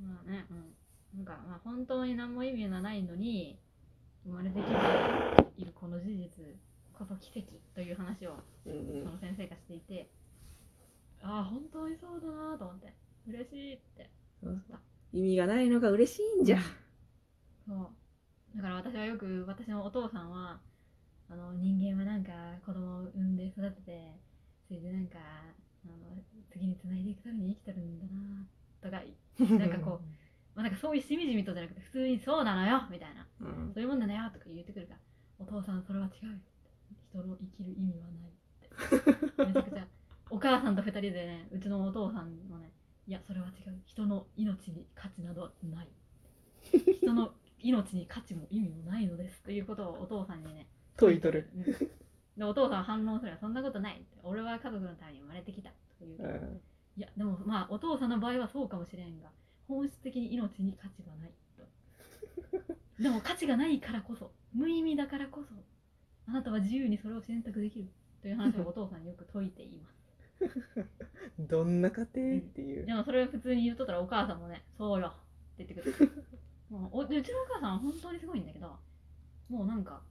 まあね、うん。なんか、まあ本当に何も意味がないのに、生まれてきているこの事実こそ奇跡という話をうんその先生がしていて、ああ、本当にそうだなと思って、嬉しいってそうそう意味がないのが嬉しいんじゃ。そう。だから私はよく、私のお父さんは、あの、人間はなんか子供を産んで育てて、それでなんか、あの、次に繋いでいくために生きてるんだなとか、なんかこまあ、なんかそういうしみじみとじゃなくて、普通にそうなのよみたいな。うん。そういうもんだよとか言ってくるから、お父さんそれは違う。人の生きる意味はないって。めちゃくちゃ、お母さんと二人でね、うちのお父さんのね、いや、それは違う。人の命に価値などない。人の命に価値も意味もないのです。ということをお父さんにね、問いとる。うんで、お父さん反応すれば、そんなことないって。俺は家族のために生まれてきた。といううんいや、でもまあ、お父さんの場合はそうかもしれんが、本質的に命に価値はないと。でも価値がないからこそ、無意味だからこそ、あなたは自由にそれを選択できるという話をお父さんによく説いています。どんな家庭っていう。でもそれを普通に言うとったらお母さんもね、そうよって言ってくる。もうおでうちのお母さんは本当にすごいんだけど、もうなんか、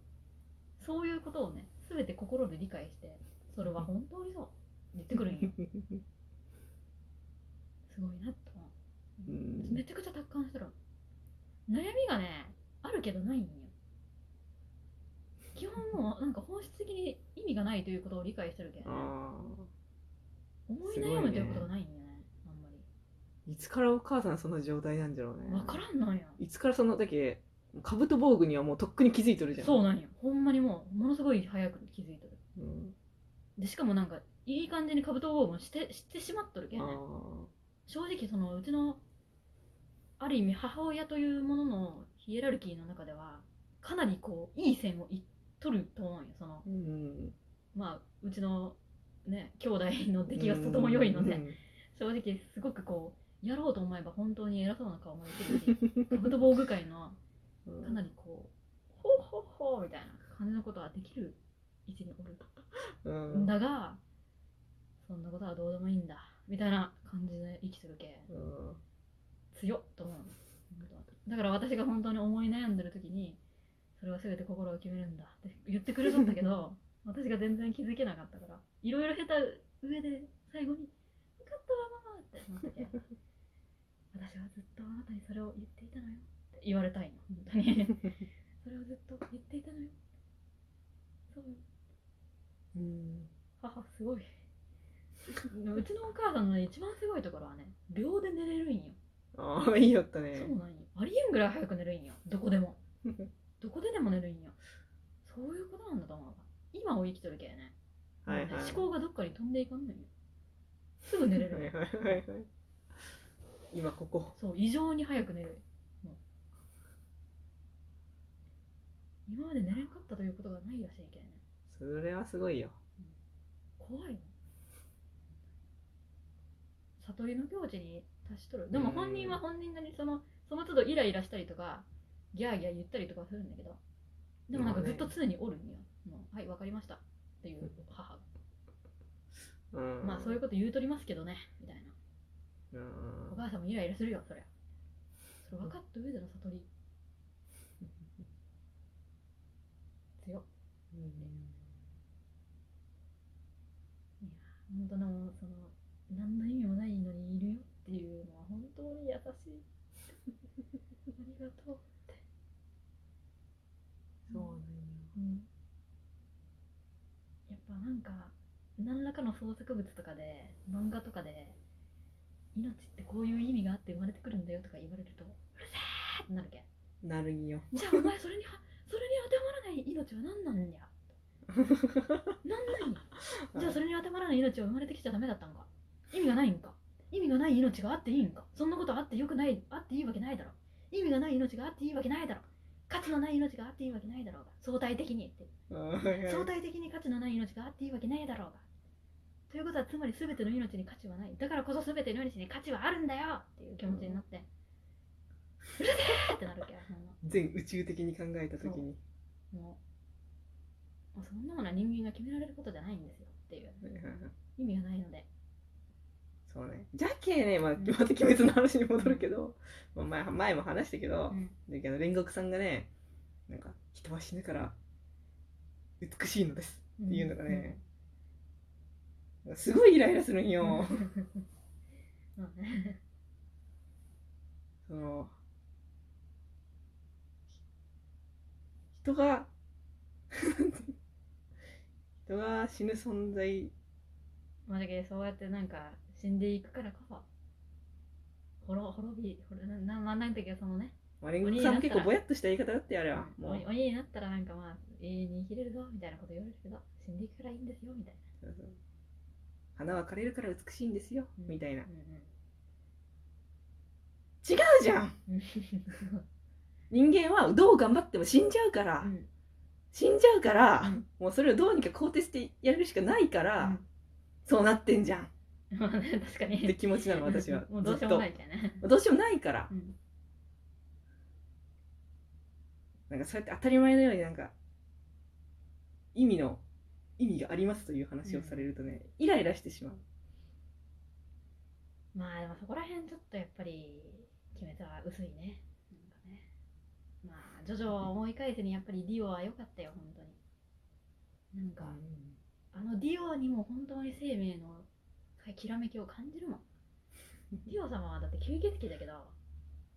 そういうことをね、すべて心で理解して、それは本当にそうって言ってくるんよ。すごいなと思う。うんめちゃくちゃ達観してる。悩みがね、あるけどないんよ。基本もうなんか本質的に意味がないということを理解してるけど、ね、あ思い悩むということがないんよね、あんまり。ーいつからお母さんその状態なんじゃろうね。わからんなんよ。いつからそのだけ、カブト防具にはもうとっくに気づいとるじゃん。そうなんよ。ほんまにもう、ものすごい早く気づいとる。うん。で、しかもなんか、いい感じにカブト防具もしてしてしまっとるけあんね。正直そのうちのある意味母親というもののヒエラルキーの中ではかなりこういい線をいっとると思うよ。そのーうん。まあうちのね兄弟の出来がとても良いので、うん。正直すごくこうやろうと思えば本当に偉そうな顔もできるし カブト防具界のうんかなりこうほうほうほうみたいな感じのことはできる位置におるうんん。だがそんなことはどうでもいいんだ。みたいな感じで生きてるけうん。強っと思う。だから私が本当に思い悩んでる時にそれは全て心を決めるんだって言ってくれたんだけど 私が全然気づけなかったからいろいろ下手上で最後に「分かったわママ」ってなってて私はずっとあなたにそれを言っていたのよって言われたいの。本当に。それをずっと言っていたのよ。そう。ようん。母すごいうちのお母さんのね一番すごいところはね秒で寝れるんよああいいよったそうねなんよ。ありえんぐらい早く寝るんよ。どこでも。どこででも寝るんよ。そういうことなんだと思うわ。今を生きとるけね。はいはいね思考がどっかに飛んでいかんのよ。すぐ寝れるよ。はいはいはいはい今ここそう、異常に早く寝る。今まで寝れんかったということがないらしいけね。それはすごいよ怖いの。悟りの境地に達しとる。でも本人は本人なりにその、その都度イライラしたりとか、ギャーギャー言ったりとかするんだけど、でもなんかずっと常におるんよ。もうはい、わかりました。っていう母が。うんまあそういうこと言うとりますけどね、みたいな。うんお母さんもイライラするよ、そりゃ。それ分かった上での悟り。強っ。うんいや、本当の、その、何の意味もないのにいるよっていうのは本当に優しい。ありがとうって。そうなんようん。やっぱなんか、何らかの創作物とかで、漫画とかで、命ってこういう意味があって生まれてくるんだよとか言われると、うるせーってなるけん。なるんよじゃあお前それには、それに当てはまらない命は何なんや？何なんやじゃあそれに当てはまらない命は生まれてきちゃダメだったんか？意味がないんか？意味がない命があっていいんか？そんなことあってよくない、あっていいわけないだろ。意味がない命があっていいわけないだろ。価値のない命があっていいわけないだろうが。相対的にって。相対的に価値のない命があっていいわけないだろうが。ということはつまり全ての命に価値はない。だからこそ全ての命に価値はあるんだよっていう気持ちになって、うるせーってなるわけ全宇宙的に考えた時に。もう、もうそんなものは人間が決められることじゃないんですよっていう。意味がないので、そうね。じゃけね、まあ、うんまた鬼滅の話に戻るけど、まあ、前前も話したけど、うん。だけど煉獄さんがねなんか人は死ぬから美しいのです。っていうのがね、すごいイライラするんよ、その人が 人が死ぬ存在。まあだけどそうやってなんか死んでいくからこそ。滅滅び滅なななんだっけそのね。まあ煉獄さんも結構ぼやっとした言い方だってあれは。もう。鬼鬼になったらなんかまあ永遠に生きれるぞみたいなこと言われるけど死んでいくからいいんですよみたいそうそう花は枯れるから美しいんですよ、な、みたいな。うん違うじゃん！うん。人間はどう頑張っても死んじゃうから、うん。死んじゃうから、うん。もうそれをどうにか肯定してやるしかないから、そうなってんじゃんまあね確かに。て気持ちなの私は。もうどうしようもないみたいなずっとどうしようもないから。うん。なんかそうやって当たり前のようになんか意味の意味がありますという話をされるとね、イライラしてしまう。まあでもそこら辺ちょっとやっぱり決めたは薄いね。なんかね。まあジョジョを思い返すにやっぱりディオは良かったよ本当に。なんか、あのディオにも本当に生命のきらめきを感じるもん。ディオ様はだって吸血鬼だけど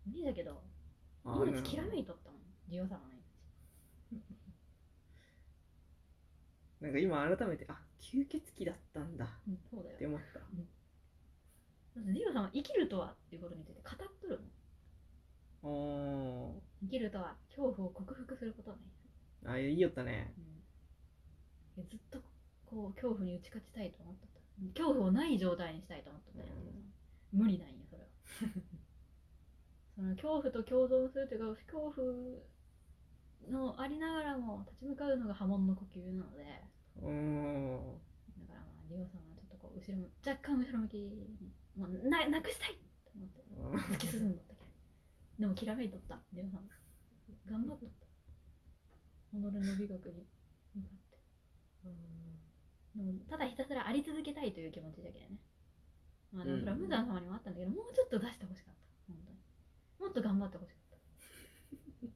鬼だけど命きらめいとったもん。ディオ様の なんか今改めてあ吸血鬼だったんだ。って思った。だってディオ様生きるとはっていうことについて語っとるもん。お生きるとは恐怖を克服することね、ーあいいよったね。うん、ずっとこう恐怖に打ち勝ちたいと思った恐怖をない状態にしたいと思っとった、無理なんよそれは。その恐怖と共存するというか恐怖のありながらも立ち向かうのが波紋の呼吸なので。おーだからまあリオさんはちょっとこう後ろ若干後ろ向きにもうななくしたいと思って。突き進んどったけどでもきらめいとった。リオさん。頑張っとった。己の美学に向かって。でもただひたすらあり続けたいという気持ちだけどね。まあでもそれは無惨様にもあったんだけど、もうちょっと出してほしかった。本当に。もっと頑張ってほしかっ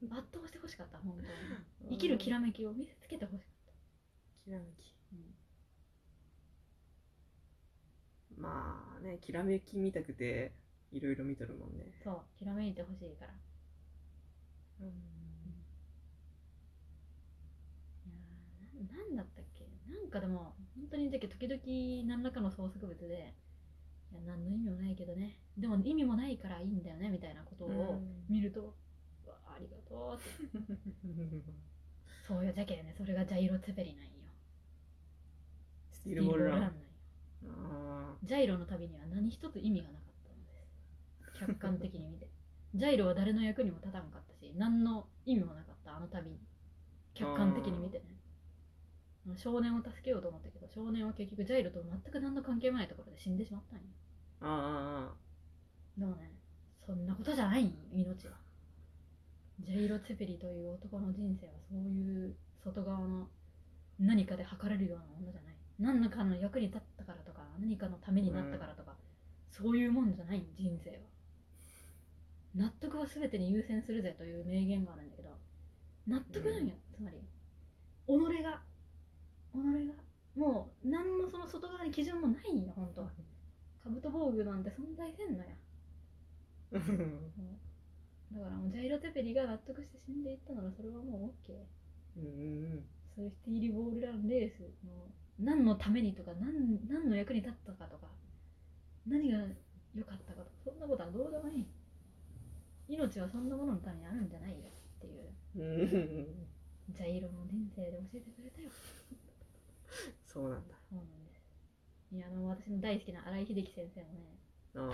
た。圧倒してほしかった。本当に。生きるきらめきを見せつけてほしかっきらめきた、うん。まあねきらめき見たくていろいろ見とるもんね。そうきらめいてほしいから。いやーななんだったかでも本当にだけど時々何らかの創作物でいや何の意味もないけどね。でも意味もないからいいんだよねみたいなことを見ると、うわありがとうって。そういうじゃけね。それがジャイロツェペリなんよ。スティールボールランなんよあジャイロの旅には何一つ意味がなかったのです。客観的に見て。ジャイロは誰の役にも立たんかったし何の意味もなかったあの旅。に客観的に見てね少年を助けようと思ったけど少年は結局ジャイロと全く何の関係もないところで死んでしまったんよ。ーあでもねそんなことじゃない命は。ジャイロ・ツェペリという男の人生はそういう外側の何かで測れるようなものじゃない。何かの役に立ったからとか何かのためになったからとか、そういうもんじゃない人生は。納得は全てに優先するぜという名言があるんだけど納得なんよ、つまり。己が己がもう何のその外側に基準もないんよ本当は。カブト防具なんて存在せんのや。あだからもうジャイロ・テペリが納得して死んでいったならそれはもう OK うんそういうスティーリーボールランレースの何のためにとか何何の役に立ったかとか何が良かったかとかそんなことはどうでもいい。命はそんなもののためにあるんじゃないよっていう。うん。ジャイロの人生で教えてくれたよ そうなんだ。そうなん。ですいやあの私の大好きな新井秀樹先生のね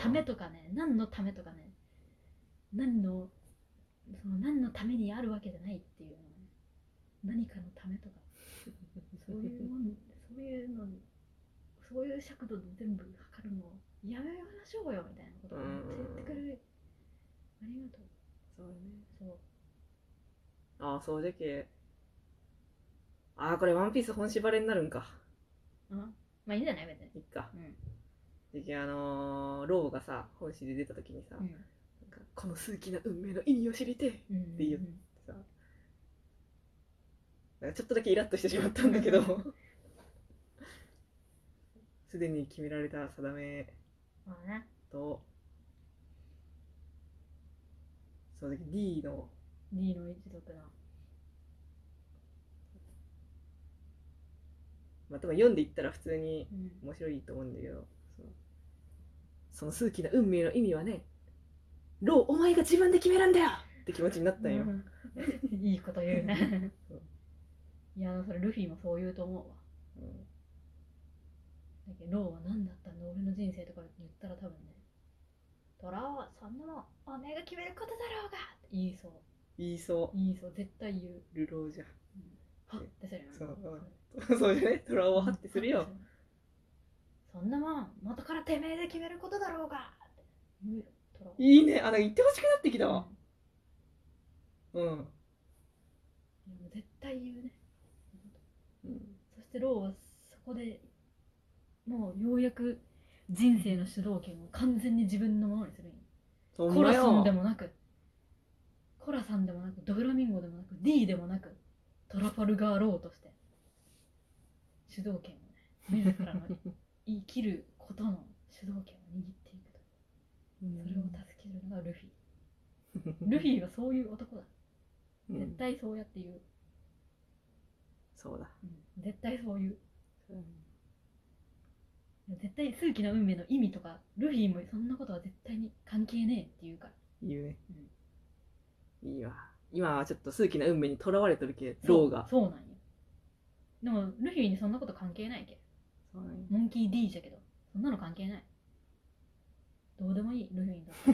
ためとかね何のためとかね何のその何のためにあるわけじゃないっていうのね何かのためとか。そういうもんそういうのそういう尺度で全部測るのをやめましょうよみたいなことを教えてくれる。ありがとう。そうね。そう。ああそうじゃけああこれワンピース本縛れになるんか。うん。まあいいんじゃない？別に。いっか。うん。であのーローがさ本誌で出た時にさ、うん。なんかこの数奇な運命の意味を知りてえうん。っていうさなんかちょっとだけイラッとしてしまったんだけど すでに決められた定めまあね。とそうだけど D の D の一族だまあ多分読んでいったら普通にうん。面白いと思うんだけどその数奇な運命の意味はねローお前が自分で決めるんだよ！って気持ちになったんよ、うん。いいこと言うね。いやそれルフィもそう言うと思うわ。うん。だけどローは何だったんだ俺の人生とか言ったら多分ねトラはそんなもんお前が決めることだろうが！って言いそう。言いそ言いそう。絶対言う、うルローじゃはっってするよね そうそうねトラを張ってするよ。そんなもん元からてめえで決めることだろうが。いいね。あなんか言ってほしくなってきたわ。うん、うん。絶対言うね。うん、そしてローはそこでもうようやく人生の主導権を完全に自分のものにするコラさんでもなく。コラさんでもなく。ドフラミンゴでもなく。D でもなく。トラファルガーローとして主導権をね自らの生きることの主導権を握っていくと。それを助けるのがルフィ。ルフィはそういう男だ。うん。絶対そうやって言う、そうだ、うん。絶対そう言う。絶対数奇な運命の意味とかルフィもそんなことは絶対に関係ねえって言うから。言うね、いいわ。今はちょっと数奇な運命にとらわれてるけローがそうそうなんよでもルフィにそんなこと関係ないけ。そうなんよモンキー D じゃけど。そんなの関係ない。どうでもいいルフィにとって